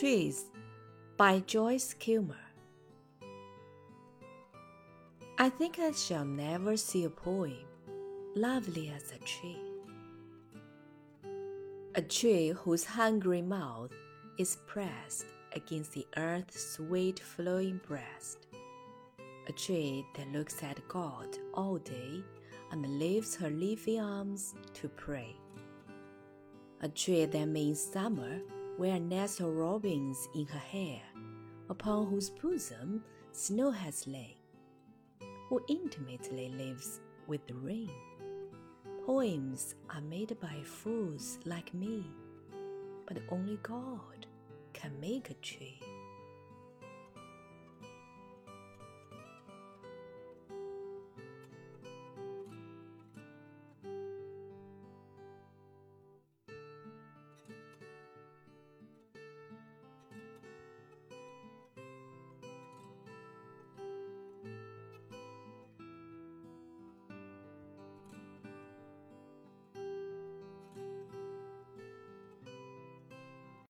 Trees by Joyce Kilmer. I think I shall never see a poem lovely as a tree. A tree whose hungry mouth is pressed against the earth's sweet flowing breast. A tree that looks at God all day and lifts her leafy arms to pray. A tree that means summer wear nest of robins in her hair, upon whose bosom snow has lain, who intimately lives with the rain. Poems are made by fools like me, but only God can make a tree.